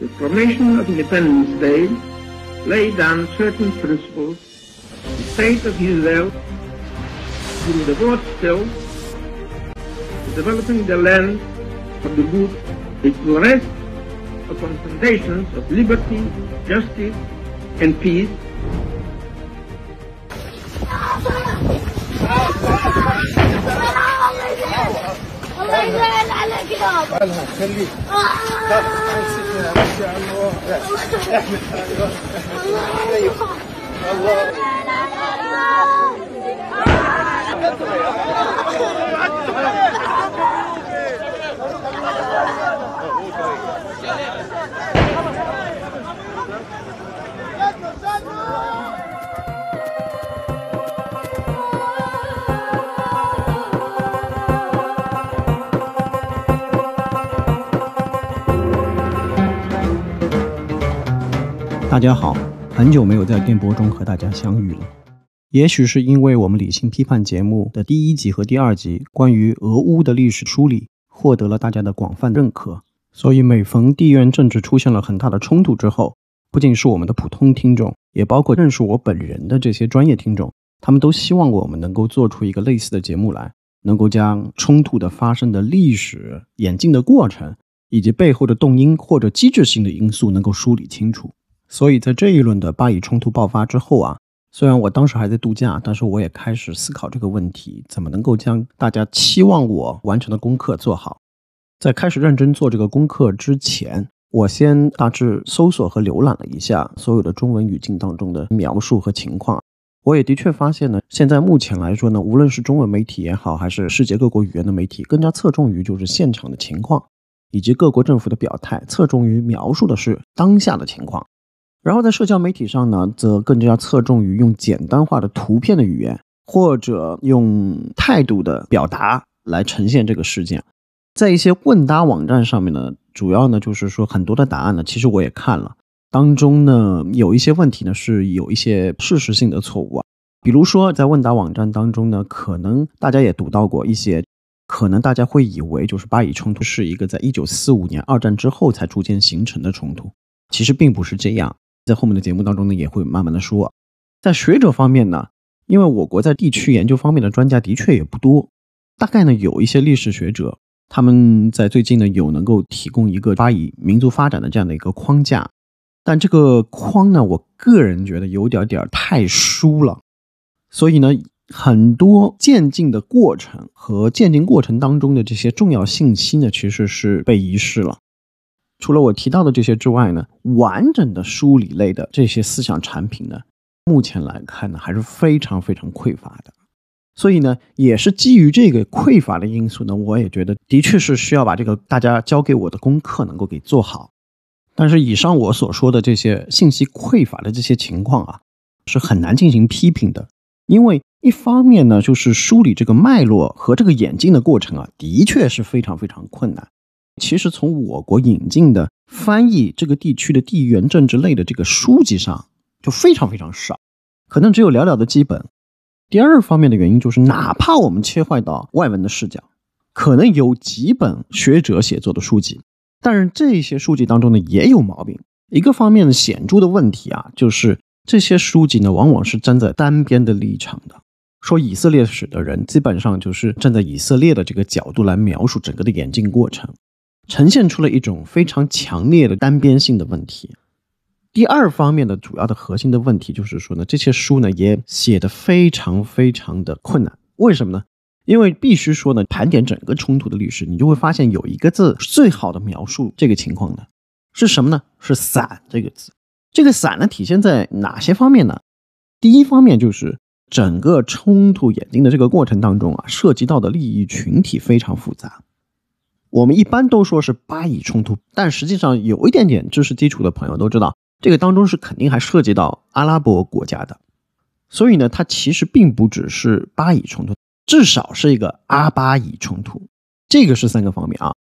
The Proclamation of Independence Day laid down certain principles. The state of Israel will devote still to developing the land of the good. It will rest upon foundations of liberty, justice, and peace. الله يزعل عليك يا ما شاء 大家好，很久没有在电波中和大家相遇了。也许是因为我们理性批判节目的第一集和第二集关于俄乌的历史梳理获得了大家的广泛认可，所以每逢地缘政治出现了很大的冲突之后，不仅是我们的普通听众，也包括认识我本人的这些专业听众，他们都希望我们能够做出一个类似的节目来，能够将冲突的发生的历史演进的过程，以及背后的动因或者机制性的因素能够梳理清楚。所以在这一轮的巴以冲突爆发之后啊，虽然我当时还在度假，但是我也开始思考这个问题，怎么能够将大家期望我完成的功课做好。在开始认真做这个功课之前，我先大致搜索和浏览了一下所有的中文语境当中的描述和情况。我也的确发现呢，现在目前来说呢，无论是中文媒体也好，还是世界各国语言的媒体，更加侧重于就是现场的情况，以及各国政府的表态，侧重于描述的是当下的情况。然后在社交媒体上呢，则更加侧重于用简单化的图片的语言，或者用态度的表达来呈现这个事件。在一些问答网站上面呢，主要呢就是说很多的答案呢，其实我也看了，当中呢有一些问题呢是有一些事实性的错误啊，比如说在问答网站当中呢，可能大家也读到过一些，可能大家会以为就是巴以冲突是一个在一九四五年二战之后才逐渐形成的冲突，其实并不是这样。在后面的节目当中呢，也会慢慢的说。在学者方面呢，因为我国在地区研究方面的专家的确也不多，大概呢有一些历史学者，他们在最近呢有能够提供一个巴以民族发展的这样的一个框架，但这个框呢，我个人觉得有点点太疏了，所以呢，很多渐进的过程和渐进过程当中的这些重要信息呢，其实是被遗失了。除了我提到的这些之外呢，完整的梳理类的这些思想产品呢，目前来看呢还是非常非常匮乏的。所以呢，也是基于这个匮乏的因素呢，我也觉得的确是需要把这个大家交给我的功课能够给做好。但是以上我所说的这些信息匮乏的这些情况啊，是很难进行批评的，因为一方面呢，就是梳理这个脉络和这个演进的过程啊，的确是非常非常困难。其实从我国引进的翻译这个地区的地缘政治类的这个书籍上，就非常非常少，可能只有寥寥的几本。第二方面的原因就是，哪怕我们切换到外文的视角，可能有几本学者写作的书籍，但是这些书籍当中呢也有毛病。一个方面的显著的问题啊，就是这些书籍呢往往是站在单边的立场的，说以色列史的人基本上就是站在以色列的这个角度来描述整个的演进过程。呈现出了一种非常强烈的单边性的问题。第二方面的主要的核心的问题就是说呢，这些书呢也写的非常非常的困难。为什么呢？因为必须说呢，盘点整个冲突的历史，你就会发现有一个字最好的描述这个情况的，是什么呢？是“散”这个字。这个“散”呢体现在哪些方面呢？第一方面就是整个冲突演进的这个过程当中啊，涉及到的利益群体非常复杂。我们一般都说是巴以冲突，但实际上有一点点知识基础的朋友都知道，这个当中是肯定还涉及到阿拉伯国家的，所以呢，它其实并不只是巴以冲突，至少是一个阿巴以冲突，这个是三个方面啊。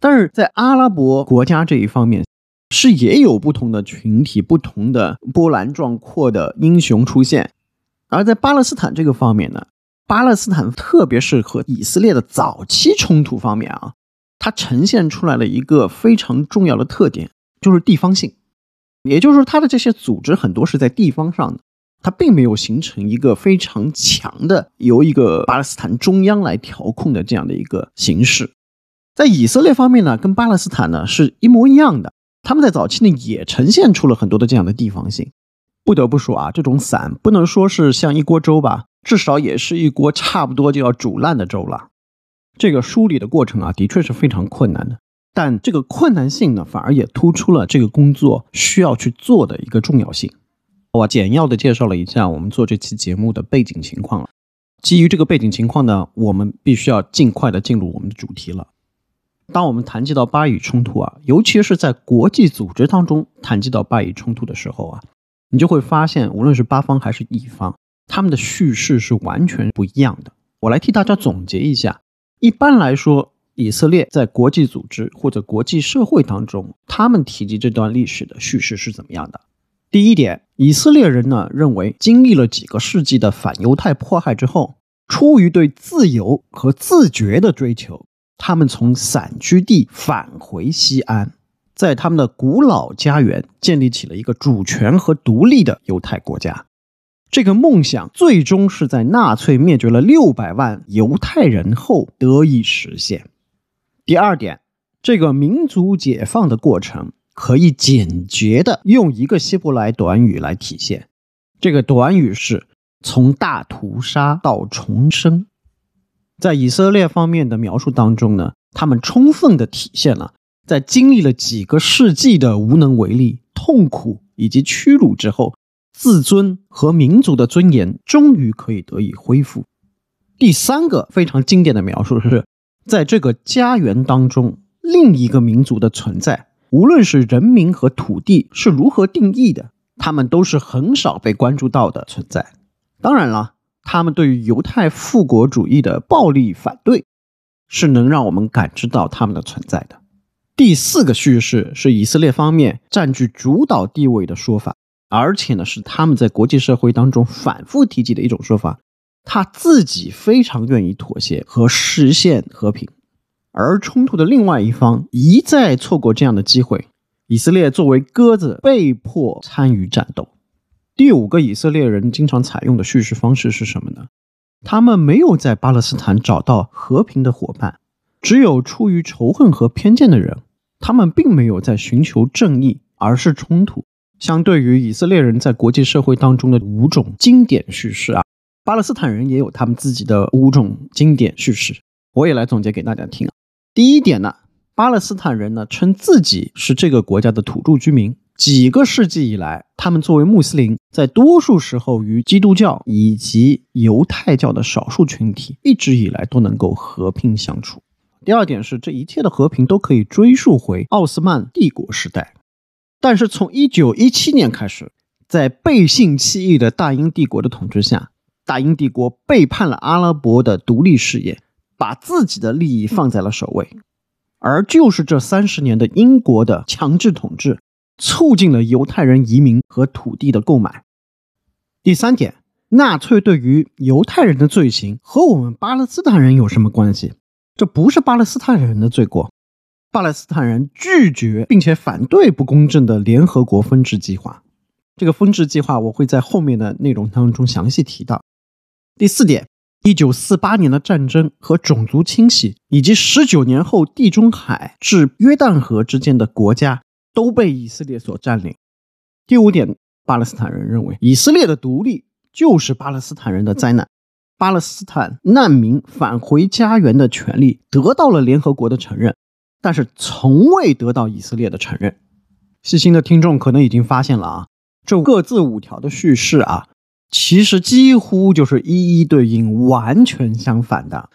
但是在阿拉伯国家这一方面，是也有不同的群体、不同的波澜壮阔的英雄出现，而在巴勒斯坦这个方面呢，巴勒斯坦特别是和以色列的早期冲突方面啊。它呈现出来了一个非常重要的特点，就是地方性，也就是说，它的这些组织很多是在地方上的，它并没有形成一个非常强的由一个巴勒斯坦中央来调控的这样的一个形式。在以色列方面呢，跟巴勒斯坦呢是一模一样的，他们在早期呢也呈现出了很多的这样的地方性。不得不说啊，这种散不能说是像一锅粥吧，至少也是一锅差不多就要煮烂的粥了。这个梳理的过程啊，的确是非常困难的。但这个困难性呢，反而也突出了这个工作需要去做的一个重要性。我简要的介绍了一下我们做这期节目的背景情况了。基于这个背景情况呢，我们必须要尽快的进入我们的主题了。当我们谈及到巴以冲突啊，尤其是在国际组织当中谈及到巴以冲突的时候啊，你就会发现，无论是巴方还是乙方，他们的叙事是完全不一样的。我来替大家总结一下。一般来说，以色列在国际组织或者国际社会当中，他们提及这段历史的叙事是怎么样的？第一点，以色列人呢认为，经历了几个世纪的反犹太迫害之后，出于对自由和自觉的追求，他们从散居地返回西安，在他们的古老家园建立起了一个主权和独立的犹太国家。这个梦想最终是在纳粹灭绝了六百万犹太人后得以实现。第二点，这个民族解放的过程可以简洁的用一个希伯来短语来体现，这个短语是从大屠杀到重生。在以色列方面的描述当中呢，他们充分的体现了在经历了几个世纪的无能为力、痛苦以及屈辱之后。自尊和民族的尊严终于可以得以恢复。第三个非常经典的描述是，在这个家园当中，另一个民族的存在，无论是人民和土地是如何定义的，他们都是很少被关注到的存在。当然了，他们对于犹太复国主义的暴力反对，是能让我们感知到他们的存在的。第四个叙事是以色列方面占据主导地位的说法。而且呢，是他们在国际社会当中反复提及的一种说法，他自己非常愿意妥协和实现和平，而冲突的另外一方一再错过这样的机会。以色列作为鸽子被迫参与战斗。第五个以色列人经常采用的叙事方式是什么呢？他们没有在巴勒斯坦找到和平的伙伴，只有出于仇恨和偏见的人。他们并没有在寻求正义，而是冲突。相对于以色列人在国际社会当中的五种经典叙事啊，巴勒斯坦人也有他们自己的五种经典叙事，我也来总结给大家听啊。第一点呢，巴勒斯坦人呢称自己是这个国家的土著居民，几个世纪以来，他们作为穆斯林，在多数时候与基督教以及犹太教的少数群体一直以来都能够和平相处。第二点是，这一切的和平都可以追溯回奥斯曼帝国时代。但是从一九一七年开始，在背信弃义的大英帝国的统治下，大英帝国背叛了阿拉伯的独立事业，把自己的利益放在了首位。而就是这三十年的英国的强制统治，促进了犹太人移民和土地的购买。第三点，纳粹对于犹太人的罪行和我们巴勒斯坦人有什么关系？这不是巴勒斯坦人的罪过。巴勒斯坦人拒绝并且反对不公正的联合国分治计划。这个分治计划我会在后面的内容当中详细提到。第四点，一九四八年的战争和种族清洗，以及十九年后地中海至约旦河之间的国家都被以色列所占领。第五点，巴勒斯坦人认为以色列的独立就是巴勒斯坦人的灾难。巴勒斯坦难民返回家园的权利得到了联合国的承认。但是从未得到以色列的承认。细心的听众可能已经发现了啊，这各自五条的叙事啊，其实几乎就是一一对应、完全相反的。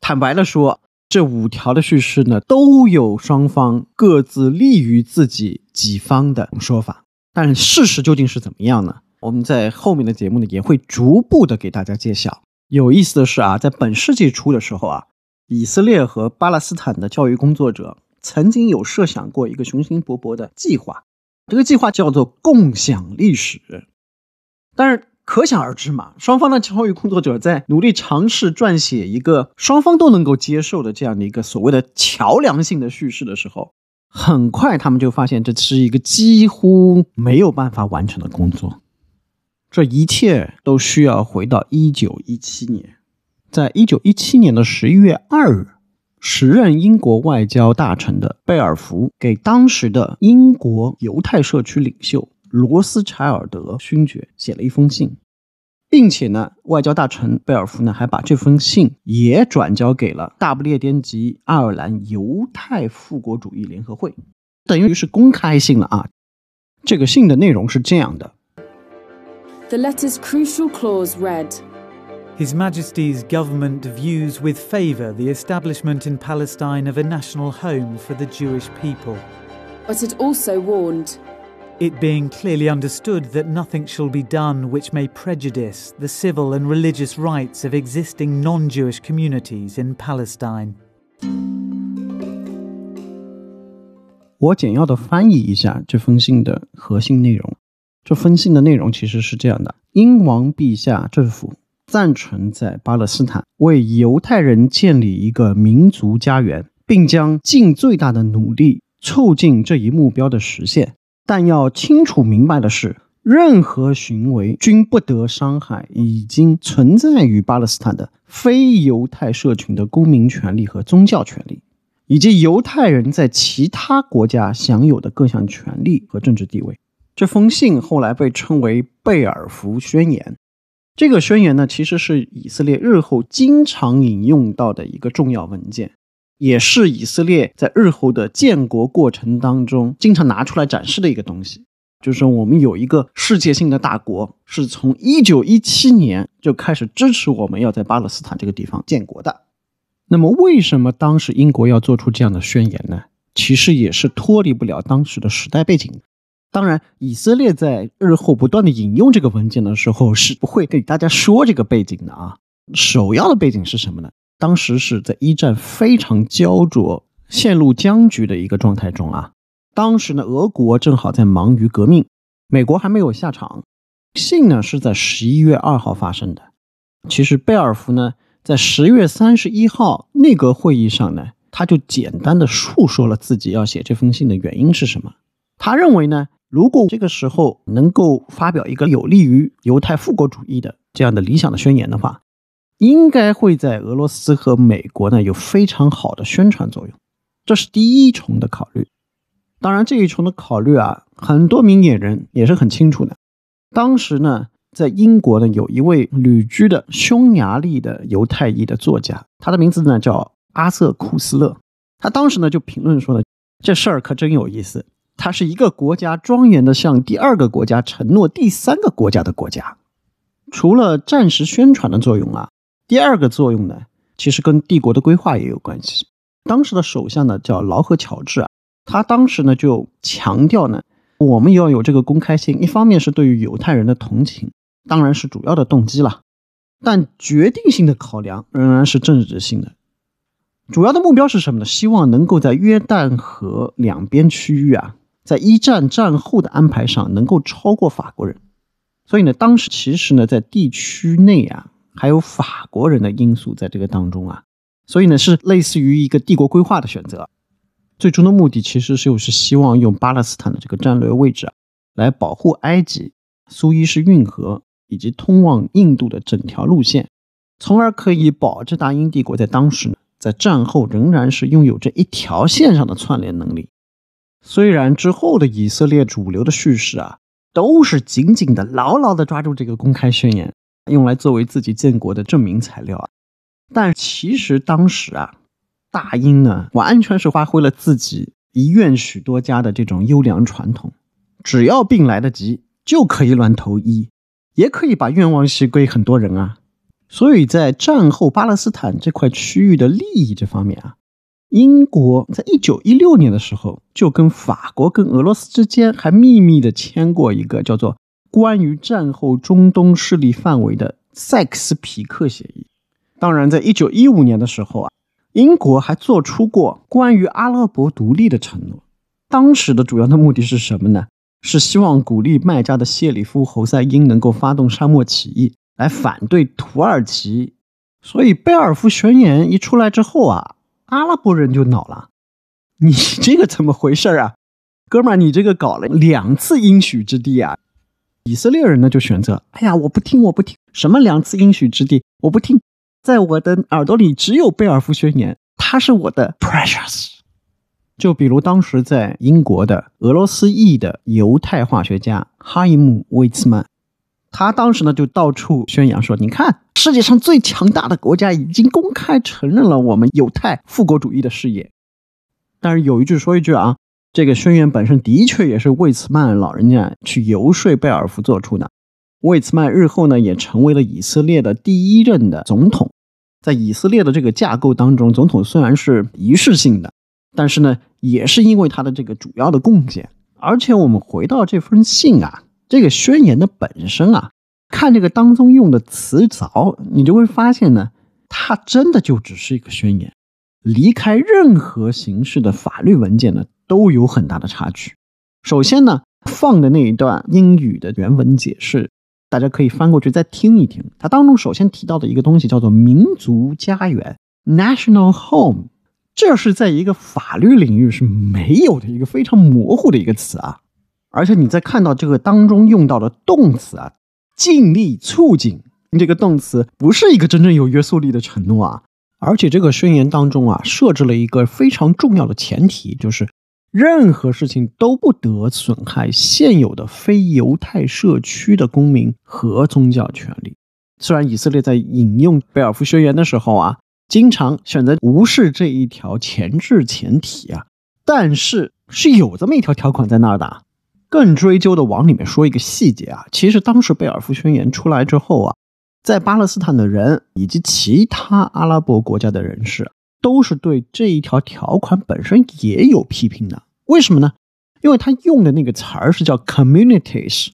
坦白的说，这五条的叙事呢，都有双方各自利于自己己方的说法。但事实究竟是怎么样呢？我们在后面的节目呢，也会逐步的给大家揭晓。有意思的是啊，在本世纪初的时候啊。以色列和巴勒斯坦的教育工作者曾经有设想过一个雄心勃勃的计划，这个计划叫做共享历史。但是可想而知嘛，双方的教育工作者在努力尝试撰写一个双方都能够接受的这样的一个所谓的桥梁性的叙事的时候，很快他们就发现这是一个几乎没有办法完成的工作。这一切都需要回到一九一七年，在一九一七年的十一月二日，时任英国外交大臣的贝尔福给当时的英国犹太社区领袖罗斯柴尔德勋爵写了一封信，并且呢，外交大臣贝尔福呢还把这封信也转交给了大不列颠及爱尔兰犹太复国主义联合会，等于是公开信了啊。这个信的内容是这样的。The letter's crucial clause read His Majesty's government views with favour the establishment in Palestine of a national home for the Jewish people. But it also warned It being clearly understood that nothing shall be done which may prejudice the civil and religious rights of existing non Jewish communities in Palestine. 我简要的翻译一下这封信的核心内容。这封信的内容其实是这样的：英王陛下政府 赞成在巴勒斯坦为犹太人建立一个民族家园，并将尽最大的努力促进这一目标的实现。但要清楚明白的是，任何行为均不得伤害已经存在于巴勒斯坦的非犹太社群的公民权利和宗教权利，以及犹太人在其他国家享有的各项权利和政治地位。这封信后来被称为贝尔福宣言。这个宣言呢，其实是以色列日后经常引用到的一个重要文件，也是以色列在日后的建国过程当中经常拿出来展示的一个东西。就是说，我们有一个世界性的大国，是从一九一七年就开始支持我们要在巴勒斯坦这个地方建国的。那么，为什么当时英国要做出这样的宣言呢？其实也是脱离不了当时的时代背景。当然，以色列在日后不断的引用这个文件的时候，是不会给大家说这个背景的啊。首要的背景是什么呢？当时是在一战非常焦灼、陷入僵局的一个状态中啊。当时呢，俄国正好在忙于革命，美国还没有下场。信呢是在十一月二号发生的。其实贝尔福呢，在十月三十一号内阁会议上呢，他就简单的述说了自己要写这封信的原因是什么。他认为呢。如果这个时候能够发表一个有利于犹太复国主义的这样的理想的宣言的话，应该会在俄罗斯和美国呢有非常好的宣传作用。这是第一重的考虑。当然，这一重的考虑啊，很多明眼人也是很清楚的。当时呢，在英国呢有一位旅居的匈牙利的犹太裔的作家，他的名字呢叫阿瑟库斯勒。他当时呢就评论说呢，这事儿可真有意思。它是一个国家庄严的向第二个国家承诺第三个国家的国家，除了战时宣传的作用啊，第二个作用呢，其实跟帝国的规划也有关系。当时的首相呢叫劳合乔治啊，他当时呢就强调呢，我们要有这个公开性，一方面是对于犹太人的同情，当然是主要的动机了，但决定性的考量仍然是政治性的。主要的目标是什么呢？希望能够在约旦河两边区域啊。在一战战后的安排上，能够超过法国人，所以呢，当时其实呢，在地区内啊，还有法国人的因素在这个当中啊，所以呢，是类似于一个帝国规划的选择。最终的目的其实就是希望用巴勒斯坦的这个战略位置啊，来保护埃及、苏伊士运河以及通往印度的整条路线，从而可以保证大英帝国在当时呢，在战后仍然是拥有这一条线上的串联能力。虽然之后的以色列主流的叙事啊，都是紧紧的、牢牢的抓住这个公开宣言，用来作为自己建国的证明材料啊，但其实当时啊，大英呢完全是发挥了自己一愿许多家的这种优良传统，只要病来得及，就可以乱投医，也可以把愿望许归很多人啊。所以在战后巴勒斯坦这块区域的利益这方面啊。英国在一九一六年的时候，就跟法国跟俄罗斯之间还秘密的签过一个叫做《关于战后中东势力范围的塞克斯皮克协议》。当然，在一九一五年的时候啊，英国还做出过关于阿拉伯独立的承诺。当时的主要的目的是什么呢？是希望鼓励麦加的谢里夫侯赛因能够发动沙漠起义来反对土耳其。所以贝尔福宣言一出来之后啊。阿拉伯人就恼了，你这个怎么回事啊，哥们儿，你这个搞了两次应许之地啊！以色列人呢就选择，哎呀，我不听，我不听，什么两次应许之地，我不听，在我的耳朵里只有贝尔福宣言，它是我的 precious。就比如当时在英国的俄罗斯裔的犹太化学家哈伊姆·魏茨曼，他当时呢就到处宣扬说，你看，世界上最强大的国家已经公开承认了我们犹太复国主义的事业。但是有一句说一句啊。这个宣言本身的确也是魏茨曼老人家去游说贝尔福做出的。魏茨曼日后呢，也成为了以色列的第一任的总统。在以色列的这个架构当中，总统虽然是仪式性的，但是呢，也是因为他的这个主要的贡献。而且我们回到这封信啊，这个宣言的本身啊，看这个当中用的词藻，你就会发现呢，它真的就只是一个宣言，离开任何形式的法律文件呢。都有很大的差距。首先呢，放的那一段英语的原文解释，大家可以翻过去再听一听。它当中首先提到的一个东西叫做“民族家园 ”（national home），这是在一个法律领域是没有的一个非常模糊的一个词啊。而且你在看到这个当中用到的动词啊，“尽力促进”这个动词，不是一个真正有约束力的承诺啊。而且这个宣言当中啊，设置了一个非常重要的前提，就是。任何事情都不得损害现有的非犹太社区的公民和宗教权利。虽然以色列在引用贝尔福宣言的时候啊，经常选择无视这一条前置前提啊，但是是有这么一条条款在那儿的。更追究的往里面说一个细节啊，其实当时贝尔福宣言出来之后啊，在巴勒斯坦的人以及其他阿拉伯国家的人士。都是对这一条条款本身也有批评的，为什么呢？因为他用的那个词儿是叫 communities，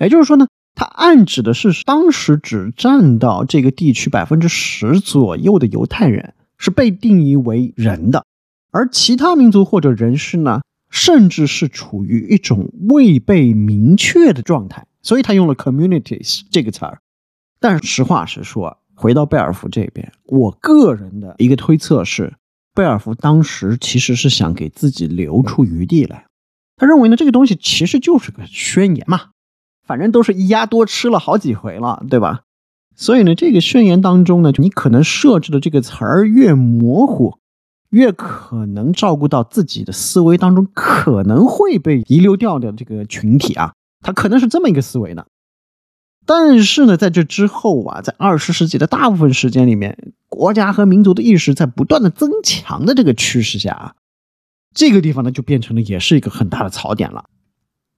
也就是说呢，他暗指的是当时只占到这个地区百分之十左右的犹太人是被定义为人的，而其他民族或者人士呢，甚至是处于一种未被明确的状态，所以他用了 communities 这个词儿。但是实话实说。回到贝尔福这边，我个人的一个推测是，贝尔福当时其实是想给自己留出余地来。他认为呢，这个东西其实就是个宣言嘛，反正都是一鸭多吃了好几回了，对吧？所以呢，这个宣言当中呢，你可能设置的这个词儿越模糊，越可能照顾到自己的思维当中可能会被遗留掉的这个群体啊，他可能是这么一个思维呢。但是呢，在这之后啊，在二十世纪的大部分时间里面，国家和民族的意识在不断的增强的这个趋势下啊，这个地方呢就变成了也是一个很大的槽点了。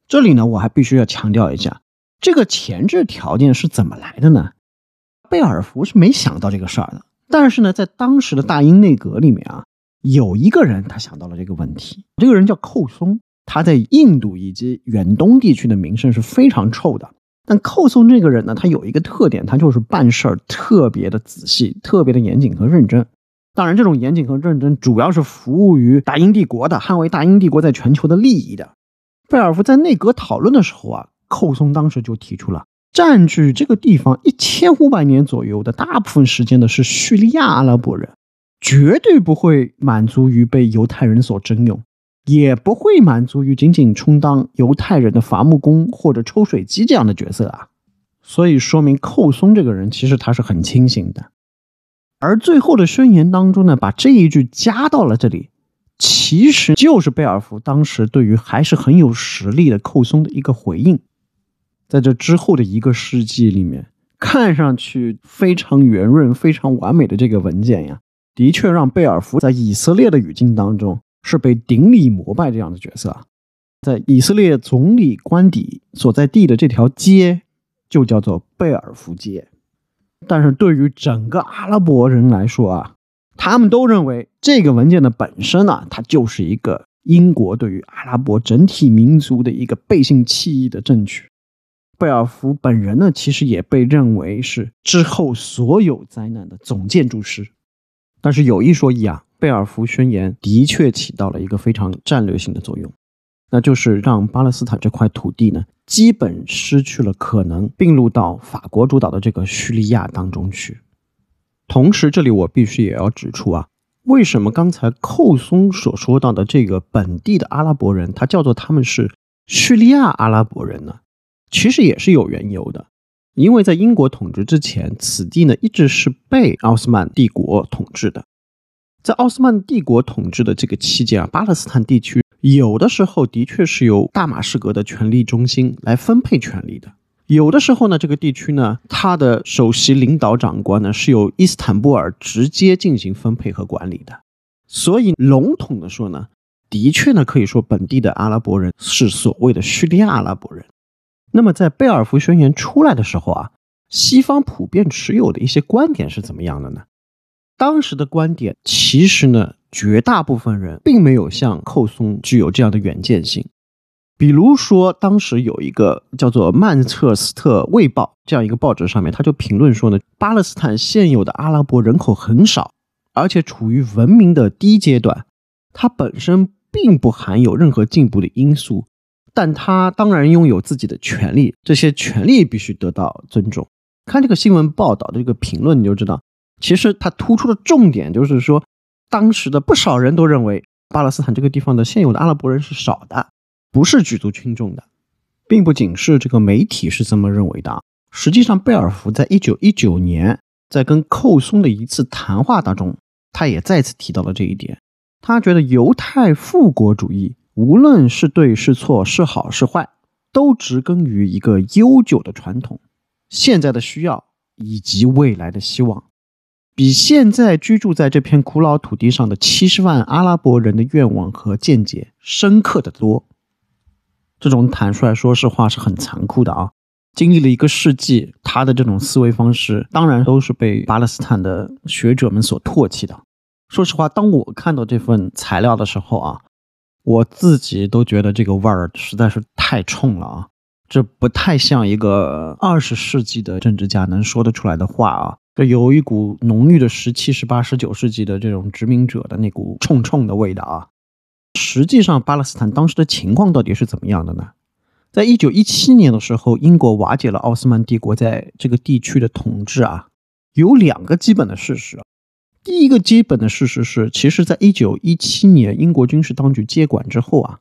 这里呢，我还必须要强调一下，这个前置条件是怎么来的呢？贝尔福是没想到这个事儿的，但是呢，在当时的大英内阁里面啊，有一个人他想到了这个问题，这个人叫寇松，他在印度以及远东地区的名声是非常臭的。但寇松这个人呢，他有一个特点，他就是办事儿特别的仔细，特别的严谨和认真。当然，这种严谨和认真主要是服务于大英帝国的，捍卫大英帝国在全球的利益的。贝尔福在内阁讨论的时候啊，寇松当时就提出了，占据这个地方一千五百年左右的大部分时间的是叙利亚阿拉伯人，绝对不会满足于被犹太人所征用。也不会满足于仅仅充当犹太人的伐木工或者抽水机这样的角色啊，所以说明寇松这个人其实他是很清醒的。而最后的宣言当中呢，把这一句加到了这里，其实就是贝尔福当时对于还是很有实力的寇松的一个回应。在这之后的一个世纪里面，看上去非常圆润、非常完美的这个文件呀，的确让贝尔福在以色列的语境当中。是被顶礼膜拜这样的角色，在以色列总理官邸所在地的这条街就叫做贝尔福街，但是对于整个阿拉伯人来说啊，他们都认为这个文件的本身呢，它就是一个英国对于阿拉伯整体民族的一个背信弃义的证据。贝尔福本人呢，其实也被认为是之后所有灾难的总建筑师，但是有一说一啊。贝尔福宣言的确起到了一个非常战略性的作用，那就是让巴勒斯坦这块土地呢，基本失去了可能并入到法国主导的这个叙利亚当中去。同时，这里我必须也要指出啊，为什么刚才寇松所说到的这个本地的阿拉伯人，他叫做他们是叙利亚阿拉伯人呢？其实也是有缘由的，因为在英国统治之前，此地呢一直是被奥斯曼帝国统治的。在奥斯曼帝国统治的这个期间啊，巴勒斯坦地区有的时候的确是由大马士革的权力中心来分配权力的。有的时候呢，这个地区呢，它的首席领导长官呢是由伊斯坦布尔直接进行分配和管理的。所以笼统的说呢，的确呢可以说本地的阿拉伯人是所谓的叙利亚阿拉伯人。那么在贝尔福宣言出来的时候啊，西方普遍持有的一些观点是怎么样的呢？当时的观点其实呢，绝大部分人并没有像寇松具有这样的远见性。比如说，当时有一个叫做《曼彻斯特卫报》这样一个报纸，上面他就评论说呢，巴勒斯坦现有的阿拉伯人口很少，而且处于文明的低阶段，它本身并不含有任何进步的因素，但他当然拥有自己的权利，这些权利必须得到尊重。看这个新闻报道的这个评论，你就知道，其实它突出的重点就是说，当时的不少人都认为巴勒斯坦这个地方的现有的阿拉伯人是少的。不是举足轻重的，并不仅是这个媒体是这么认为的。实际上，贝尔福在一九一九年在跟寇松的一次谈话当中，他也再次提到了这一点。他觉得犹太复国主义无论是对是错是好是坏，都植根于一个悠久的传统、现在的需要以及未来的希望，比现在居住在这片古老土地上的七十万阿拉伯人的愿望和见解深刻的多。这种坦率，说实话是很残酷的啊！经历了一个世纪，他的这种思维方式当然都是被巴勒斯坦的学者们所唾弃的。说实话，当我看到这份材料的时候啊，我自己都觉得这个味儿实在是太冲了啊！这不太像一个二十世纪的政治家能说得出来的话啊！这有一股浓郁的十七、十八、十九世纪的这种殖民者的那股冲冲的味道啊！实际上，巴勒斯坦当时的情况到底是怎么样的呢？在一九一七年的时候，英国瓦解了奥斯曼帝国在这个地区的统治啊，有两个基本的事实。第一个基本的事实是，其实在一九一七年英国军事当局接管之后啊，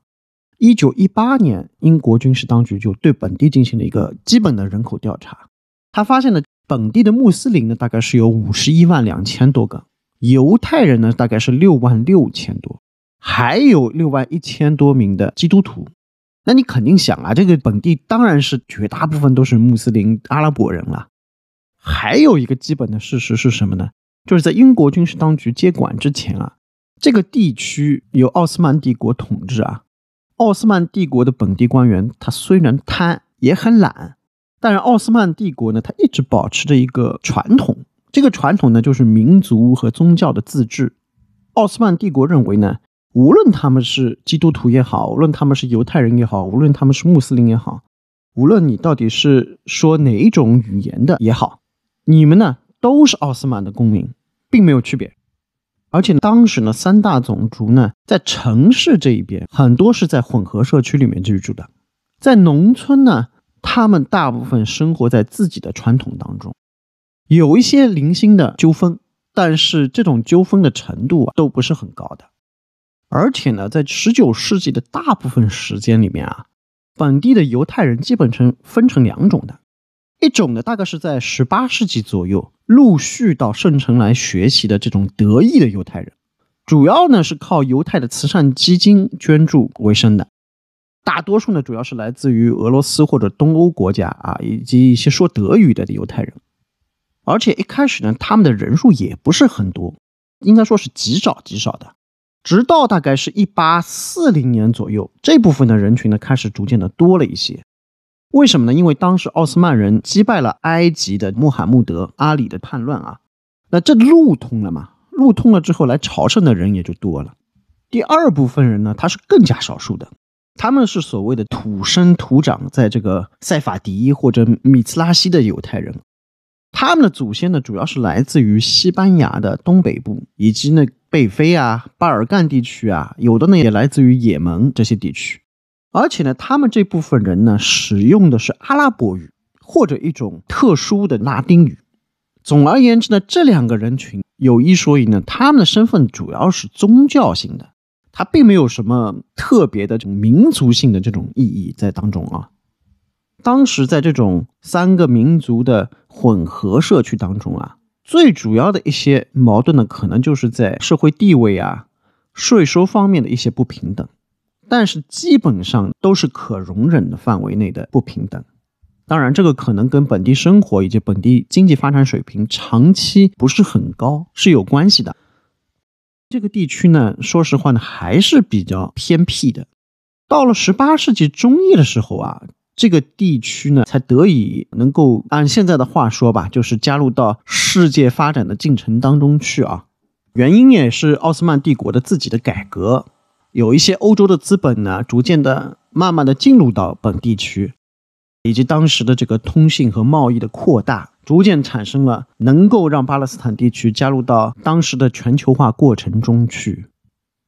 一九一八年英国军事当局就对本地进行了一个基本的人口调查，他发现了本地的穆斯林呢大概是有五十一万两千多个，犹太人呢大概是六万六千多。还有六万一千多名的基督徒，那你肯定想啊，这个本地当然是绝大部分都是穆斯林阿拉伯人了。还有一个基本的事实是什么呢？就是在英国军事当局接管之前啊，这个地区由奥斯曼帝国统治啊。奥斯曼帝国的本地官员他虽然贪也很懒，但是奥斯曼帝国呢，他一直保持着一个传统，这个传统呢就是民族和宗教的自治。奥斯曼帝国认为呢。无论他们是基督徒也好，无论他们是犹太人也好，无论他们是穆斯林也好，无论你到底是说哪一种语言的也好，你们呢都是奥斯曼的公民，并没有区别。而且当时呢，三大种族呢在城市这一边很多是在混合社区里面居住的，在农村呢，他们大部分生活在自己的传统当中，有一些零星的纠纷，但是这种纠纷的程度啊都不是很高的。而且呢，在十九世纪的大部分时间里面啊，本地的犹太人基本成分成两种的，一种呢大概是在十八世纪左右陆续到圣城来学习的这种德裔的犹太人，主要呢是靠犹太的慈善基金捐助为生的，大多数呢主要是来自于俄罗斯或者东欧国家啊，以及一些说德语的犹太人，而且一开始呢他们的人数也不是很多，应该说是极少极少的。直到大概是一八四零年左右，这部分的人群呢开始逐渐的多了一些。为什么呢？因为当时奥斯曼人击败了埃及的穆罕默德阿里的叛乱啊，那这路通了嘛？路通了之后，来朝圣的人也就多了。第二部分人呢，他是更加少数的，他们是所谓的土生土长在这个塞法迪或者米兹拉西的犹太人。他们的祖先呢，主要是来自于西班牙的东北部，以及那北非啊、巴尔干地区啊，有的呢也来自于也门这些地区。而且呢，他们这部分人呢，使用的是阿拉伯语或者一种特殊的拉丁语。总而言之呢，这两个人群有一说一呢，他们的身份主要是宗教性的，它并没有什么特别的这种民族性的这种意义在当中啊。当时在这种三个民族的混合社区当中啊，最主要的一些矛盾呢，可能就是在社会地位啊、税收方面的一些不平等，但是基本上都是可容忍的范围内的不平等。当然，这个可能跟本地生活以及本地经济发展水平长期不是很高是有关系的。这个地区呢，说实话呢，还是比较偏僻的。到了十八世纪中叶的时候啊。这个地区呢，才得以能够按现在的话说吧，就是加入到世界发展的进程当中去啊。原因也是奥斯曼帝国的自己的改革，有一些欧洲的资本呢，逐渐的、慢慢的进入到本地区，以及当时的这个通信和贸易的扩大，逐渐产生了能够让巴勒斯坦地区加入到当时的全球化过程中去。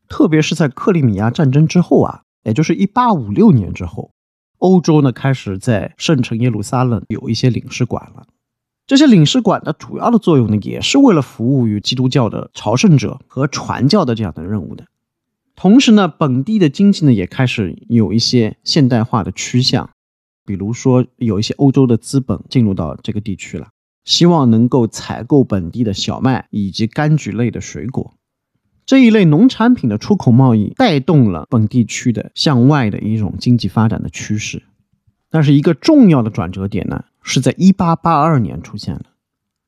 特别是在克里米亚战争之后啊，也就是一八五六年之后。欧洲呢，开始在圣城耶路撒冷有一些领事馆了。这些领事馆的主要的作用呢，也是为了服务于基督教的朝圣者和传教的这样的任务的。同时呢，本地的经济呢，也开始有一些现代化的趋向。比如说，有一些欧洲的资本进入到这个地区了，希望能够采购本地的小麦以及柑橘类的水果。这一类农产品的出口贸易带动了本地区的向外的一种经济发展的趋势，但是一个重要的转折点呢，是在1882年出现了。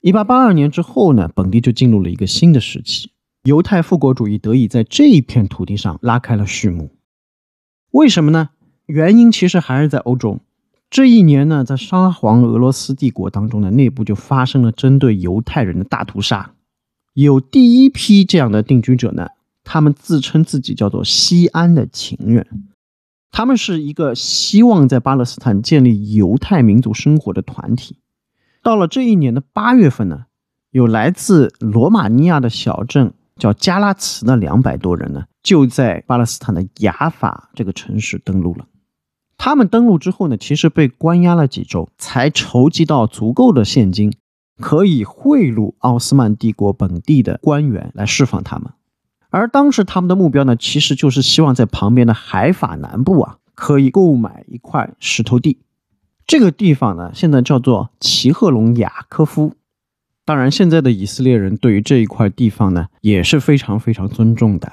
1882年之后呢，本地就进入了一个新的时期，犹太复国主义得以在这一片土地上拉开了序幕。为什么呢？原因其实还是在欧洲。这一年呢，在沙皇俄罗斯帝国当中的内部就发生了针对犹太人的大屠杀。有第一批这样的定居者呢，他们自称自己叫做西安的情人，他们是一个希望在巴勒斯坦建立犹太民族生活的团体。到了这一年的八月份呢，有来自罗马尼亚的小镇叫加拉茨的两百多人呢，就在巴勒斯坦的雅法这个城市登陆了。他们登陆之后呢，其实被关押了几周，才筹集到足够的现金。可以贿赂奥斯曼帝国本地的官员来释放他们，而当时他们的目标呢，其实就是希望在旁边的海法南部啊，可以购买一块石头地。这个地方呢，现在叫做齐赫隆雅科夫。当然，现在的以色列人对于这一块地方呢，也是非常非常尊重的。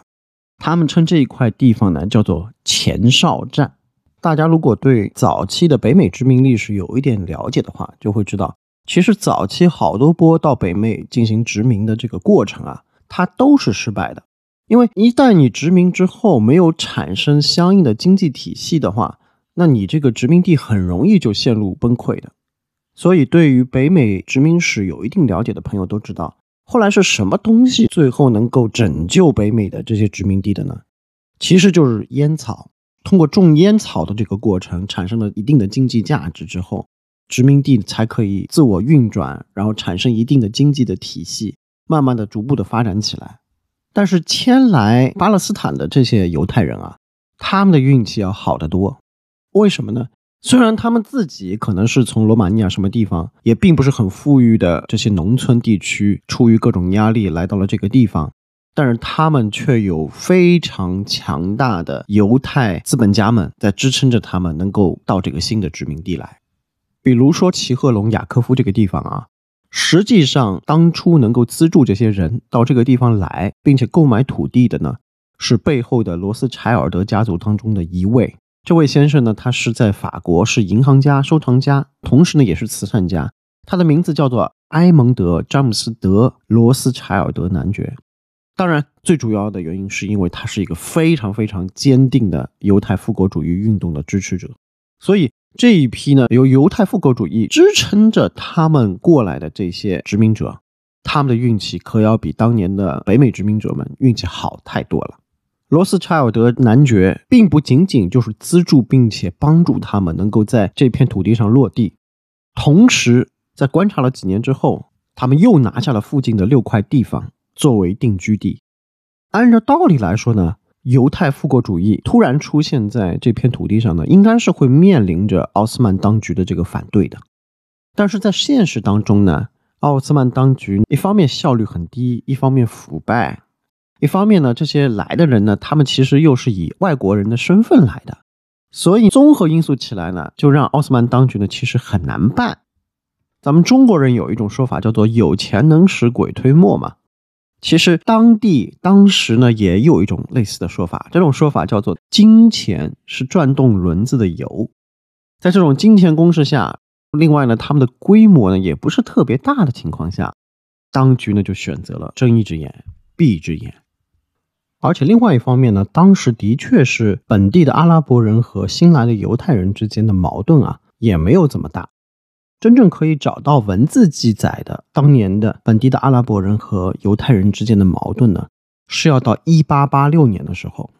他们称这一块地方呢，叫做前哨站。大家如果对早期的北美殖民历史有一点了解的话，就会知道。其实早期好多波到北美进行殖民的这个过程啊，它都是失败的。因为一旦你殖民之后没有产生相应的经济体系的话，那你这个殖民地很容易就陷入崩溃的。所以，对于北美殖民史有一定了解的朋友都知道，后来是什么东西最后能够拯救北美的这些殖民地的呢？其实就是烟草。通过种烟草的这个过程，产生了一定的经济价值之后。殖民地才可以自我运转，然后产生一定的经济的体系，慢慢的、逐步的发展起来。但是迁来巴勒斯坦的这些犹太人啊，他们的运气要好得多。为什么呢？虽然他们自己可能是从罗马尼亚什么地方，也并不是很富裕的这些农村地区，出于各种压力来到了这个地方，但是他们却有非常强大的犹太资本家们在支撑着他们，能够到这个新的殖民地来。比如说齐赫隆雅科夫这个地方啊，实际上当初能够资助这些人到这个地方来，并且购买土地的呢，是背后的罗斯柴尔德家族当中的一位。这位先生呢，他是在法国是银行家、收藏家，同时呢也是慈善家。他的名字叫做埃蒙德·詹姆斯·德·罗斯柴尔德男爵。当然，最主要的原因是因为他是一个非常非常坚定的犹太复国主义运动的支持者，所以。这一批呢，由犹太复国主义支撑着他们过来的这些殖民者，他们的运气可要比当年的北美殖民者们运气好太多了。罗斯柴尔德男爵并不仅仅就是资助并且帮助他们能够在这片土地上落地，同时在观察了几年之后，他们又拿下了附近的六块地方作为定居地。按照道理来说呢？犹太复国主义突然出现在这片土地上呢，应该是会面临着奥斯曼当局的这个反对的。但是在现实当中呢，奥斯曼当局一方面效率很低，一方面腐败，一方面呢，这些来的人呢，他们其实又是以外国人的身份来的，所以综合因素起来呢，就让奥斯曼当局呢其实很难办。咱们中国人有一种说法叫做“有钱能使鬼推磨”嘛，其实当地当时呢也有一种类似的说法，这种说法叫做“金钱是转动轮子的油”。在这种金钱攻势下，另外呢，他们的规模呢也不是特别大的情况下，当局呢就选择了睁一只眼闭一只眼。而且另外一方面呢，当时的确是本地的阿拉伯人和新来的犹太人之间的矛盾啊也没有这么大。真正可以找到文字记载的当年的本地的阿拉伯人和犹太人之间的矛盾呢，是要到一八八六年的时候。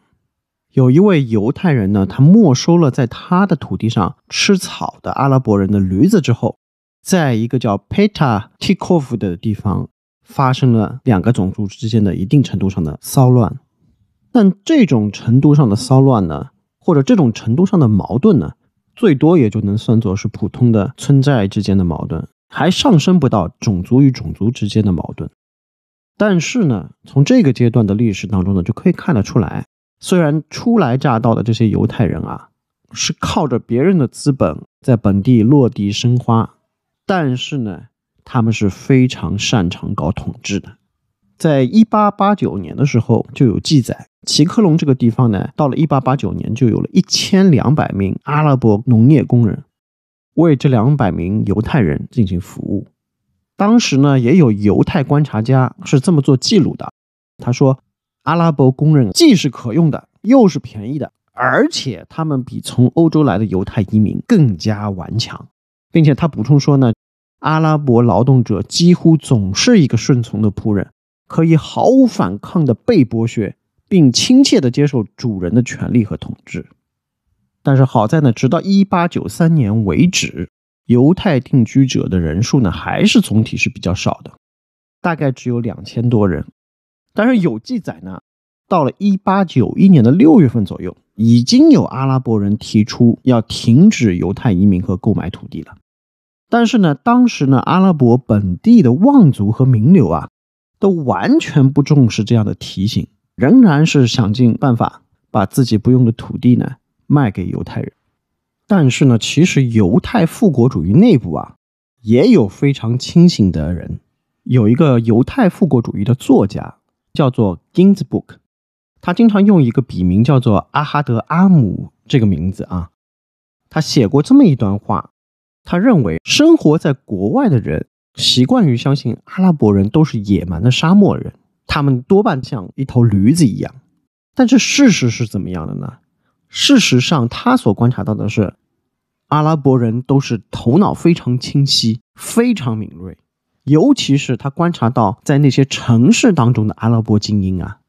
有一位犹太人呢，他没收了在他的土地上吃草的阿拉伯人的驴子之后，在一个叫 Peta Tikov 的地方发生了两个种族之间的一定程度上的骚乱。但这种程度上的骚乱呢，或者这种程度上的矛盾呢，最多也就能算作是普通的村寨之间的矛盾，还上升不到种族与种族之间的矛盾。但是呢，从这个阶段的历史当中呢，就可以看得出来。虽然初来乍到的这些犹太人啊，是靠着别人的资本在本地落地生花，但是呢，他们是非常擅长搞统治的。在一八八九年的时候就有记载，奇克隆这个地方呢，到了一八八九年就有了一千两百名阿拉伯农业工人为这两百名犹太人进行服务。当时呢，也有犹太观察家是这么做记录的，他说。阿拉伯工人既是可用的，又是便宜的，而且他们比从欧洲来的犹太移民更加顽强，并且他补充说呢，阿拉伯劳动者几乎总是一个顺从的仆人，可以毫无反抗的被剥削，并亲切的接受主人的权利和统治。但是好在呢，直到一八九三年为止，犹太定居者的人数呢还是总体是比较少的，大概只有两千多人。但是有记载呢，到了一八九一年的六月份左右，已经有阿拉伯人提出要停止犹太移民和购买土地了。但是呢，当时呢，阿拉伯本地的望族和名流啊，都完全不重视这样的提醒，仍然是想尽办法把自己不用的土地呢卖给犹太人。但是呢，其实犹太复国主义内部啊，也有非常清醒的人，有一个犹太复国主义的作家。叫做 Ginsburg，他经常用一个笔名叫做阿哈德阿姆这个名字啊。他写过这么一段话，他认为生活在国外的人习惯于相信阿拉伯人都是野蛮的沙漠人，他们多半像一头驴子一样。但是事实是怎么样的呢？事实上，他所观察到的是，阿拉伯人都是头脑非常清晰，非常敏锐。尤其是他观察到，在那些城市当中的阿拉伯精英啊，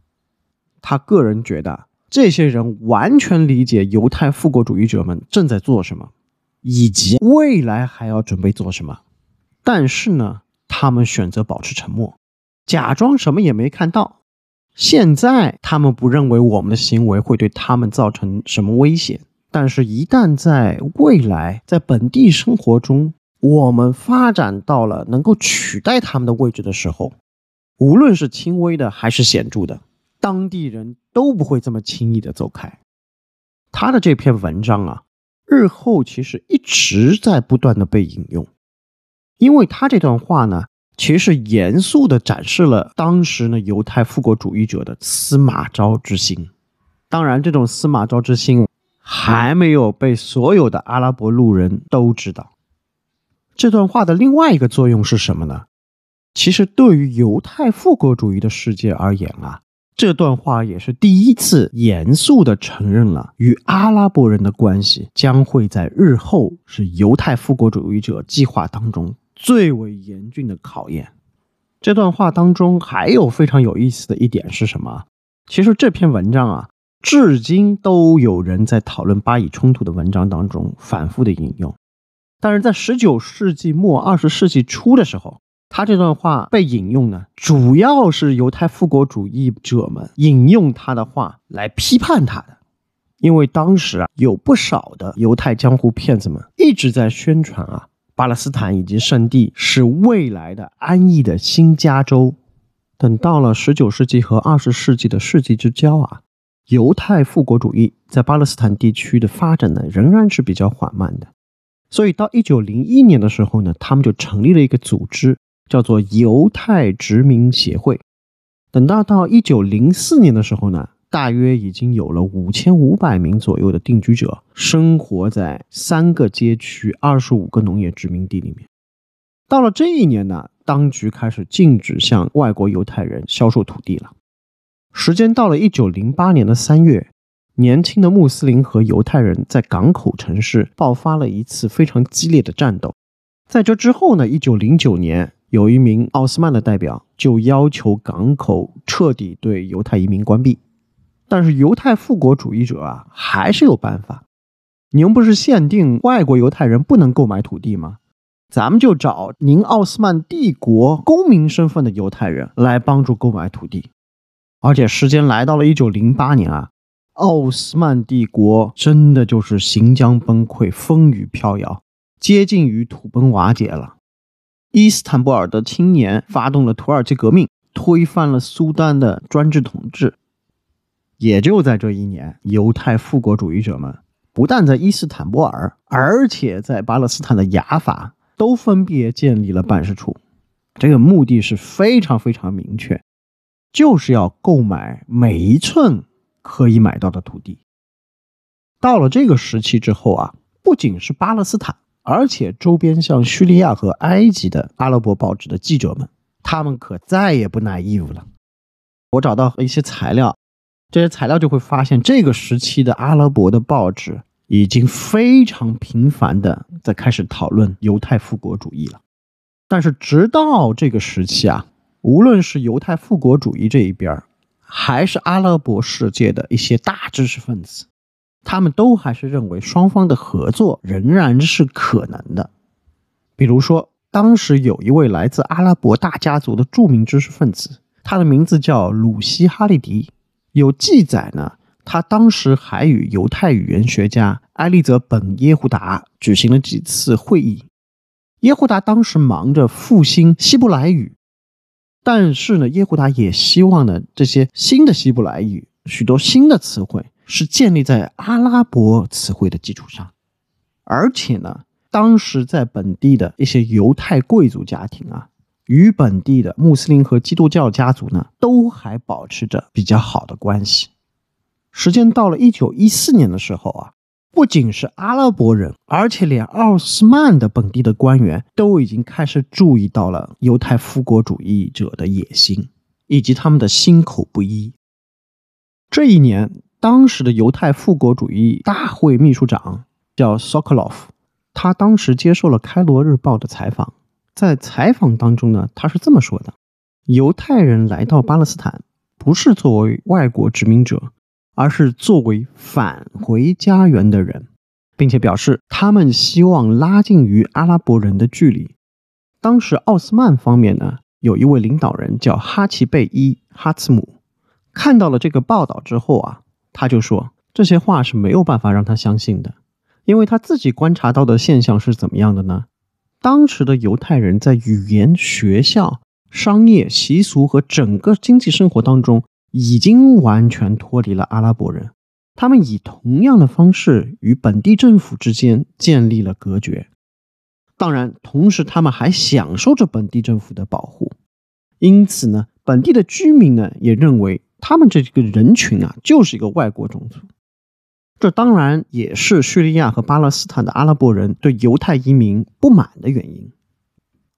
他个人觉得这些人完全理解犹太复国主义者们正在做什么，以及未来还要准备做什么。但是呢，他们选择保持沉默，假装什么也没看到。现在他们不认为我们的行为会对他们造成什么威胁，但是，一旦在未来在本地生活中，我们发展到了能够取代他们的位置的时候，无论是轻微的还是显著的，当地人都不会这么轻易的走开。他的这篇文章啊，日后其实一直在不断的被引用，因为他这段话呢，其实严肃的展示了当时呢犹太复国主义者的司马昭之心。当然，这种司马昭之心还没有被所有的阿拉伯路人都知道。这段话的另外一个作用是什么呢？其实对于犹太复国主义的世界而言啊，这段话也是第一次严肃地承认了与阿拉伯人的关系将会在日后是犹太复国主义者计划当中最为严峻的考验。这段话当中还有非常有意思的一点是什么？其实这篇文章啊，至今都有人在讨论巴以冲突的文章当中反复的引用。但是在十九世纪末二十世纪初的时候，他这段话被引用呢，主要是犹太复国主义者们引用他的话来批判他的，因为当时啊有不少的犹太江湖骗子们一直在宣传啊，巴勒斯坦以及圣地是未来的安逸的新加州。等到了十九世纪和二十世纪的世纪之交啊，犹太复国主义在巴勒斯坦地区的发展呢，仍然是比较缓慢的。所以到一九零一年的时候呢，他们就成立了一个组织，叫做犹太殖民协会。等到到一九零四年的时候呢，大约已经有了五千五百名左右的定居者生活在三个街区、二十五个农业殖民地里面。到了这一年呢，当局开始禁止向外国犹太人销售土地了。时间到了一九零八年的三月，年轻的穆斯林和犹太人在港口城市爆发了一次非常激烈的战斗。在这之后呢，一九零九年，有一名奥斯曼的代表就要求港口彻底对犹太移民关闭。但是犹太复国主义者啊，还是有办法。您不是限定外国犹太人不能购买土地吗？咱们就找您奥斯曼帝国公民身份的犹太人来帮助购买土地，而且时间来到了一九零八年啊，奥斯曼帝国真的就是行将崩溃，风雨飘摇，接近于土崩瓦解了。伊斯坦布尔的青年发动了土耳其革命，推翻了苏丹的专制统治。也就在这一年，犹太复国主义者们不但在伊斯坦布尔，而且在巴勒斯坦的雅法。都分别建立了办事处，这个目的是非常非常明确，就是要购买每一寸可以买到的土地。到了这个时期之后啊，不仅是巴勒斯坦，而且周边像叙利亚和埃及的阿拉伯报纸的记者们，他们可再也不耐 naive 了。我找到一些材料，这些材料就会发现，这个时期的阿拉伯的报纸。已经非常频繁的在开始讨论犹太复国主义了，但是直到这个时期啊，无论是犹太复国主义这一边，还是阿拉伯世界的一些大知识分子，他们都还是认为双方的合作仍然是可能的。比如说，当时有一位来自阿拉伯大家族的著名知识分子，他的名字叫鲁西哈利迪，有记载呢。他当时还与犹太语言学家埃利泽本耶胡达举行了几次会议。耶胡达当时忙着复兴希伯来语，但是呢，耶胡达也希望呢，这些新的希伯来语许多新的词汇是建立在阿拉伯词汇的基础上，而且呢，当时在本地的一些犹太贵族家庭啊，与本地的穆斯林和基督教家族呢，都还保持着比较好的关系。时间到了一九一四年的时候啊，不仅是阿拉伯人，而且连奥斯曼的本地的官员都已经开始注意到了犹太复国主义者的野心以及他们的心口不一。这一年，当时的犹太复国主义大会秘书长叫 Sokolov，他当时接受了《开罗日报》的采访，在采访当中呢，他是这么说的：犹太人来到巴勒斯坦，不是作为外国殖民者。而是作为返回家园的人，并且表示他们希望拉近与阿拉伯人的距离。当时奥斯曼方面呢，有一位领导人叫哈奇贝伊哈茨姆，看到了这个报道之后啊，他就说这些话是没有办法让他相信的，因为他自己观察到的现象是怎么样的呢？当时的犹太人在语言、学校、商业、习俗和整个经济生活当中。已经完全脱离了阿拉伯人，他们以同样的方式与本地政府之间建立了隔绝。当然，同时他们还享受着本地政府的保护。因此呢，本地的居民呢也认为他们这个人群啊就是一个外国种族。这当然也是叙利亚和巴勒斯坦的阿拉伯人对犹太移民不满的原因。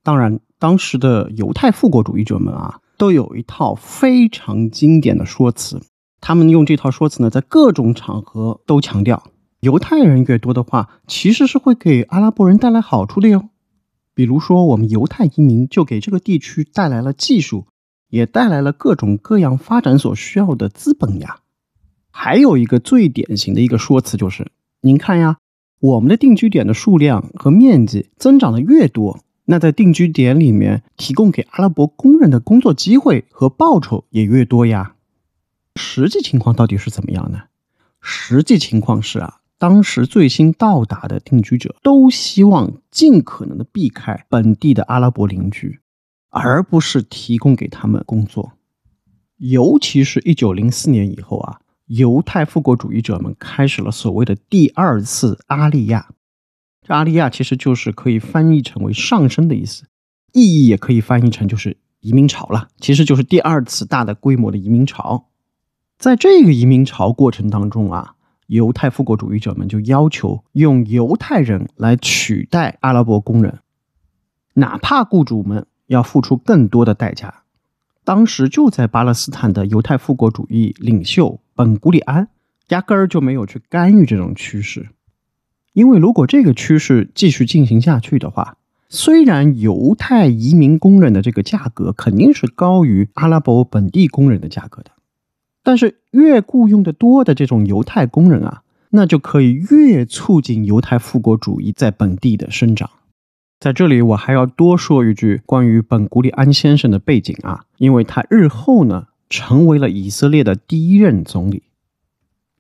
当然，当时的犹太复国主义者们啊。都有一套非常经典的说辞，他们用这套说辞呢，在各种场合都强调，犹太人越多的话，其实是会给阿拉伯人带来好处的哟。比如说，我们犹太移民就给这个地区带来了技术，也带来了各种各样发展所需要的资本呀。还有一个最典型的一个说辞就是，您看呀，我们的定居点的数量和面积增长的越多。那在定居点里面提供给阿拉伯工人的工作机会和报酬也越多呀。实际情况到底是怎么样呢？实际情况是啊，当时最新到达的定居者都希望尽可能的避开本地的阿拉伯邻居，而不是提供给他们工作。尤其是一九零四年以后啊，犹太复国主义者们开始了所谓的第二次阿利亚。这阿利亚其实就是可以翻译成为上升的意思，意义也可以翻译成就是移民潮了。其实就是第二次大的规模的移民潮。在这个移民潮过程当中啊。犹太复国主义者们就要求用犹太人来取代阿拉伯工人，哪怕雇主们要付出更多的代价。当时就在巴勒斯坦的犹太复国主义领袖本古里安压根儿就没有去干预这种趋势，因为如果这个趋势继续进行下去的话，虽然犹太移民工人的这个价格肯定是高于阿拉伯本地工人的价格的。但是越雇佣的多的这种犹太工人啊，那就可以越促进犹太复国主义在本地的生长。在这里，我还要多说一句关于本古里安先生的背景啊，因为他日后呢成为了以色列的第一任总理。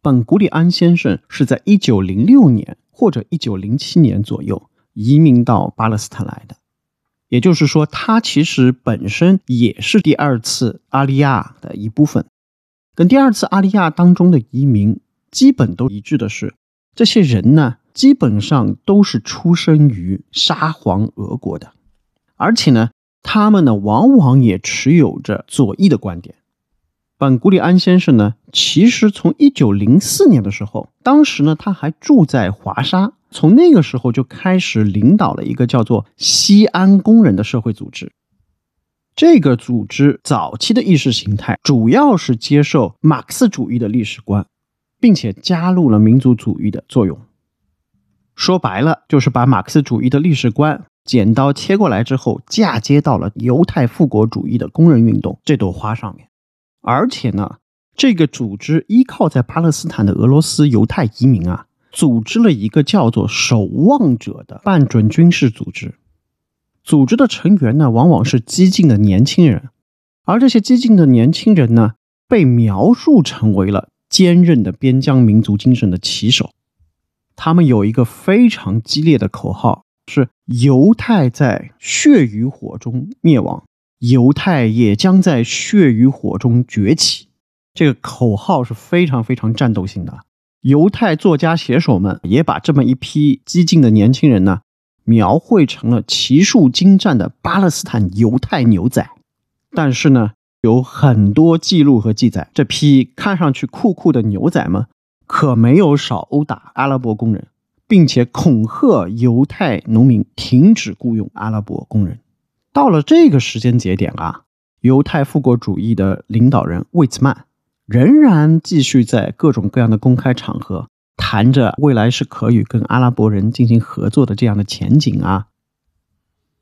本古里安先生是在一九零六年或者一九零七年左右移民到巴勒斯坦来的，也就是说，他其实本身也是第二次阿利亚的一部分。跟第二次阿利亚当中的移民基本都一致的是，这些人呢，基本上都是出生于沙皇俄国的，而且呢，他们呢，往往也持有着左翼的观点。本古里安先生呢，其实从一九零四年的时候，当时呢，他还住在华沙，从那个时候就开始领导了一个叫做西安工人的社会组织。这个组织早期的意识形态主要是接受马克思主义的历史观，并且加入了民族主义的作用。说白了，就是把马克思主义的历史观剪刀切过来之后，嫁接到了犹太复国主义的工人运动这朵花上面。而且呢，这个组织依靠在巴勒斯坦的俄罗斯犹太移民啊，组织了一个叫做“守望者”的半准军事组织。组织的成员呢，往往是激进的年轻人，而这些激进的年轻人呢，被描述成为了坚韧的边疆民族精神的旗手。他们有一个非常激烈的口号，是“犹太在血与火中灭亡，犹太也将在血与火中崛起”。这个口号是非常非常战斗性的。犹太作家写手们也把这么一批激进的年轻人呢。描绘成了骑术精湛的巴勒斯坦犹太牛仔，但是呢，有很多记录和记载，这批看上去酷酷的牛仔们可没有少殴打阿拉伯工人，并且恐吓犹太农民停止雇佣阿拉伯工人。到了这个时间节点啊，犹太复国主义的领导人魏茨曼仍然继续在各种各样的公开场合。谈着未来是可以跟阿拉伯人进行合作的这样的前景啊，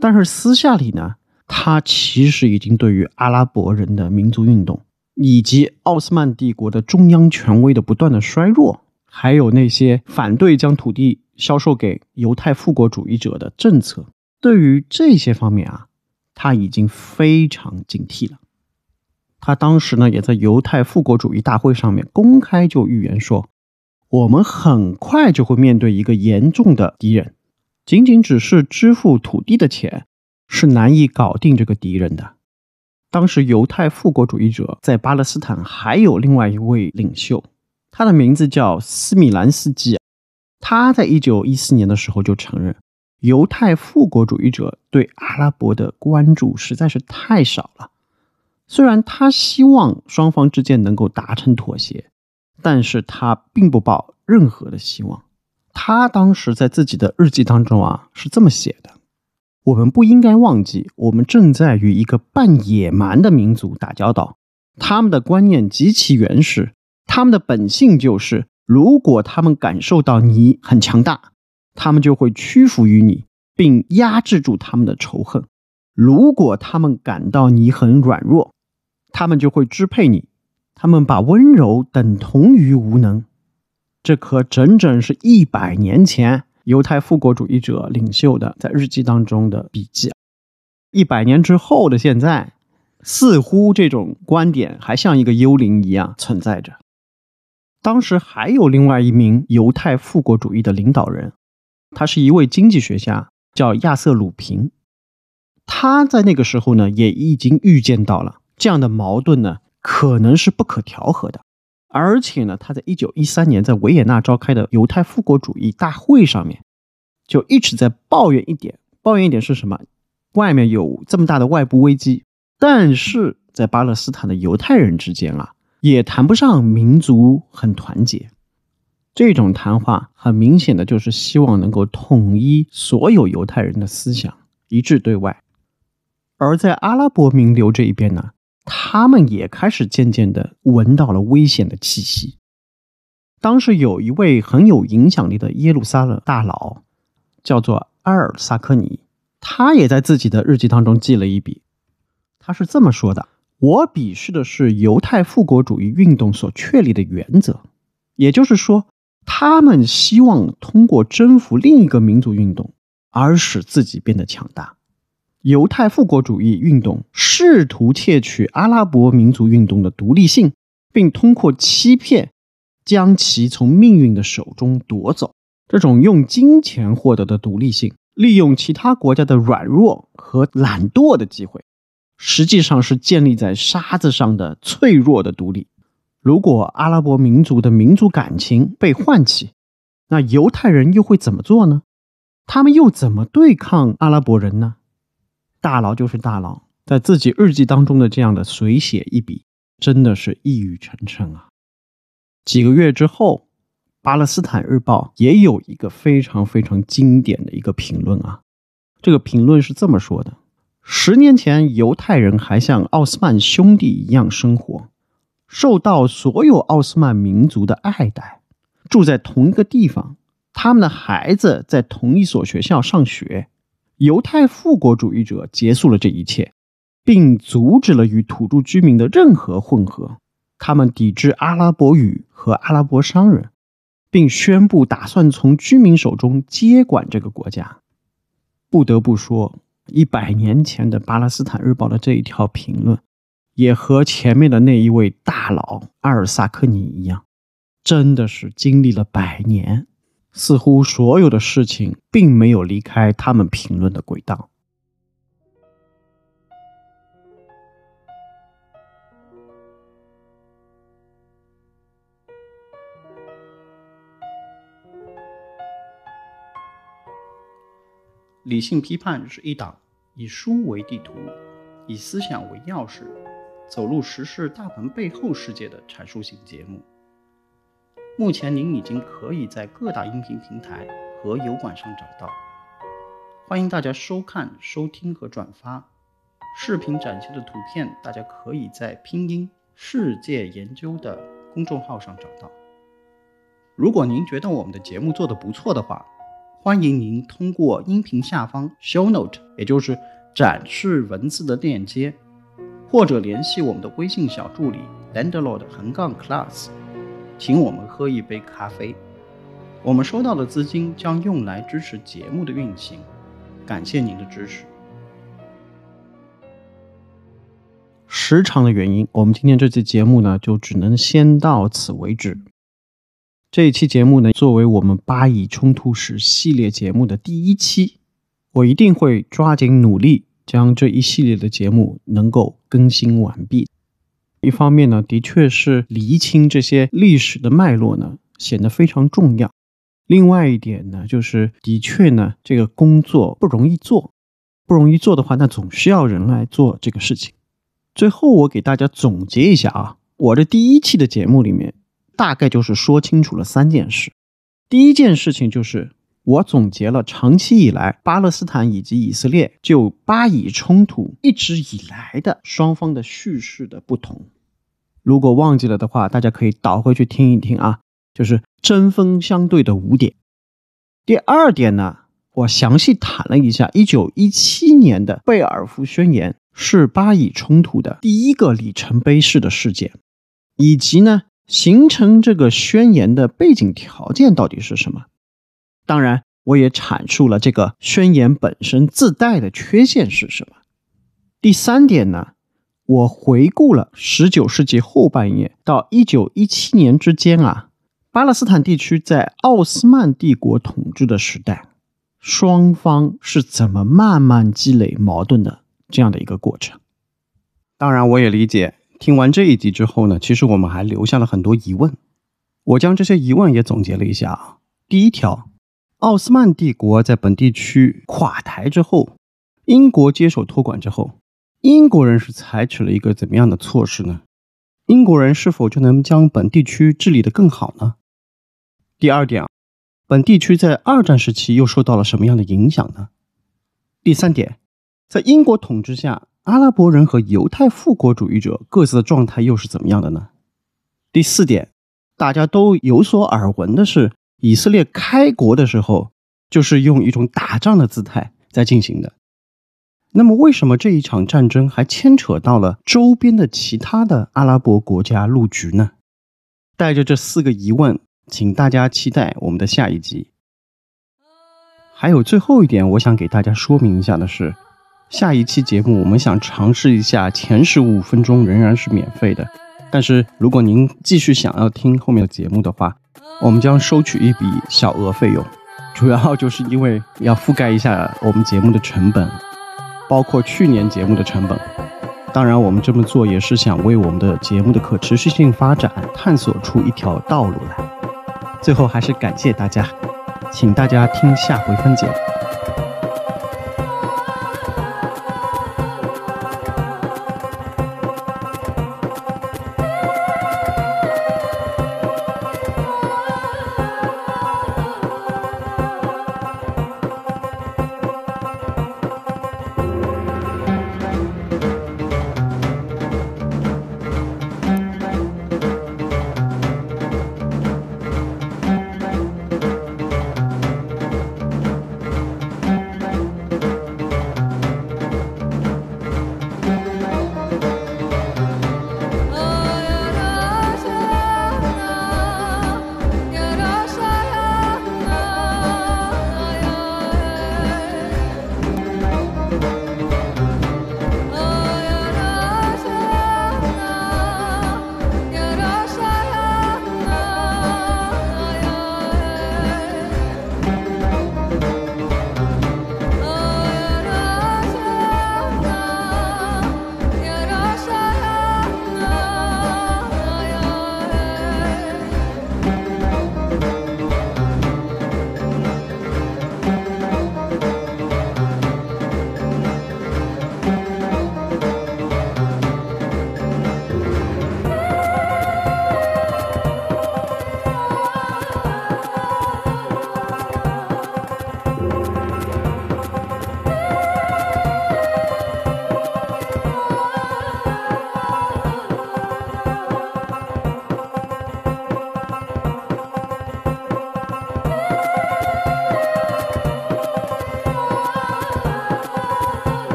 但是私下里呢，他其实已经对于阿拉伯人的民族运动，以及奥斯曼帝国的中央权威的不断的衰弱，还有那些反对将土地销售给犹太复国主义者的政策，对于这些方面啊，他已经非常警惕了。他当时呢，也在犹太复国主义大会上面公开就预言说。我们很快就会面对一个严重的敌人，仅仅只是支付土地的钱是难以搞定这个敌人的。当时犹太复国主义者在巴勒斯坦还有另外一位领袖，他的名字叫斯米兰斯基。他在一九一四年的时候就承认，犹太复国主义者对阿拉伯的关注实在是太少了。虽然他希望双方之间能够达成妥协。但是他并不抱任何的希望。他当时在自己的日记当中啊是这么写的：“我们不应该忘记，我们正在与一个半野蛮的民族打交道。他们的观念极其原始，他们的本性就是，如果他们感受到你很强大，他们就会屈服于你，并压制住他们的仇恨；如果他们感到你很软弱，他们就会支配你。”他们把温柔等同于无能，这可整整是一百年前犹太复国主义者领袖的在日记当中的笔记。一百年之后的现在，似乎这种观点还像一个幽灵一样存在着。当时还有另外一名犹太复国主义的领导人，他是一位经济学家，叫亚瑟·鲁平。他在那个时候呢，也已经预见到了这样的矛盾呢，可能是不可调和的。而且呢，他在一九一三年在维也纳召开的犹太复国主义大会上面，就一直在抱怨一点，抱怨一点是什么？外面有这么大的外部危机，但是在巴勒斯坦的犹太人之间啊，也谈不上民族很团结。这种谈话很明显的就是希望能够统一所有犹太人的思想，一致对外。而在阿拉伯名流这一边呢？他们也开始渐渐地闻到了危险的气息。当时有一位很有影响力的耶路撒冷大佬，叫做阿尔萨科尼，他也在自己的日记当中记了一笔。他是这么说的：“我鄙视的是犹太复国主义运动所确立的原则，也就是说，他们希望通过征服另一个民族运动而使自己变得强大。”犹太复国主义运动试图窃取阿拉伯民族运动的独立性，并通过欺骗将其从命运的手中夺走。这种用金钱获得的独立性，利用其他国家的软弱和懒惰的机会，实际上是建立在沙子上的脆弱的独立。如果阿拉伯民族的民族感情被唤起，那犹太人又会怎么做呢？他们又怎么对抗阿拉伯人呢？大佬就是大佬，在自己日记当中的这样的随写一笔，真的是一语成谶啊！几个月之后，巴勒斯坦日报也有一个非常非常经典的一个评论啊。这个评论是这么说的：十年前，犹太人还像奥斯曼兄弟一样生活，受到所有奥斯曼民族的爱戴，住在同一个地方，他们的孩子在同一所学校上学。犹太复国主义者结束了这一切，并阻止了与土著居民的任何混合。他们抵制阿拉伯语和阿拉伯商人，并宣布打算从居民手中接管这个国家。不得不说，一百年前的《巴勒斯坦日报》的这一条评论，也和前面的那一位大佬阿尔萨克尼一样，真的是经历了百年。似乎所有的事情并没有离开他们评论的轨道。理性批判是一档以书为地图、以思想为钥匙、走入时事大门背后世界的阐述性节目。目前您已经可以在各大音频平台和油管上找到，欢迎大家收看、收听和转发。视频展现的图片，大家可以在拼音世界研究的公众号上找到。如果您觉得我们的节目做得不错的话，欢迎您通过音频下方 show note，也就是展示文字的链接，或者联系我们的微信小助理 landlord 横杠 class。请我们喝一杯咖啡，我们收到的资金将用来支持节目的运行，感谢您的支持。时长的原因，我们今天这期节目呢，就只能先到此为止。这一期节目呢，作为我们巴以冲突史系列节目的第一期，我一定会抓紧努力，将这一系列的节目能够更新完毕。一方面呢，的确是厘清这些历史的脉络呢，显得非常重要。另外一点呢，就是的确呢，这个工作不容易做，不容易做的话，那总需要人来做这个事情。最后，我给大家总结一下啊，我的第一期的节目里面，大概就是说清楚了三件事。第一件事情就是，我总结了长期以来巴勒斯坦以及以色列就巴以冲突一直以来的双方的叙事的不同。如果忘记了的话，大家可以倒回去听一听啊，就是针锋相对的五点。第二点呢，我详细谈了一下，一九一七年的贝尔福宣言是巴以冲突的第一个里程碑式的事件，以及呢，形成这个宣言的背景条件到底是什么。当然，我也阐述了这个宣言本身自带的缺陷是什么。第三点呢？我回顾了十九世纪后半叶到一九一七年之间啊，巴勒斯坦地区在奥斯曼帝国统治的时代，双方是怎么慢慢积累矛盾的这样的一个过程。当然，我也理解，听完这一集之后呢，其实我们还留下了很多疑问。我将这些疑问也总结了一下啊。第一条，奥斯曼帝国在本地区垮台之后，英国接手托管之后，英国人是采取了一个怎么样的措施呢？英国人是否就能将本地区治理得更好呢？第二点，本地区在二战时期又受到了什么样的影响呢？第三点，在英国统治下，阿拉伯人和犹太复国主义者各自的状态又是怎么样的呢？第四点，大家都有所耳闻的是，以色列开国的时候就是用一种打仗的姿态在进行的。那么，为什么这一场战争还牵扯到了周边的其他的阿拉伯国家入局呢？带着这四个疑问。请大家期待我们的下一集。还有最后一点，我想给大家说明一下的是，下一期节目我们想尝试一下前十五分钟仍然是免费的，但是如果您继续想要听后面的节目的话，我们将收取一笔小额费用，主要就是因为要覆盖一下我们节目的成本，包括去年节目的成本。当然，我们这么做也是想为我们的节目的可持续性发展探索出一条道路来。最后还是感谢大家，请大家听下回分解。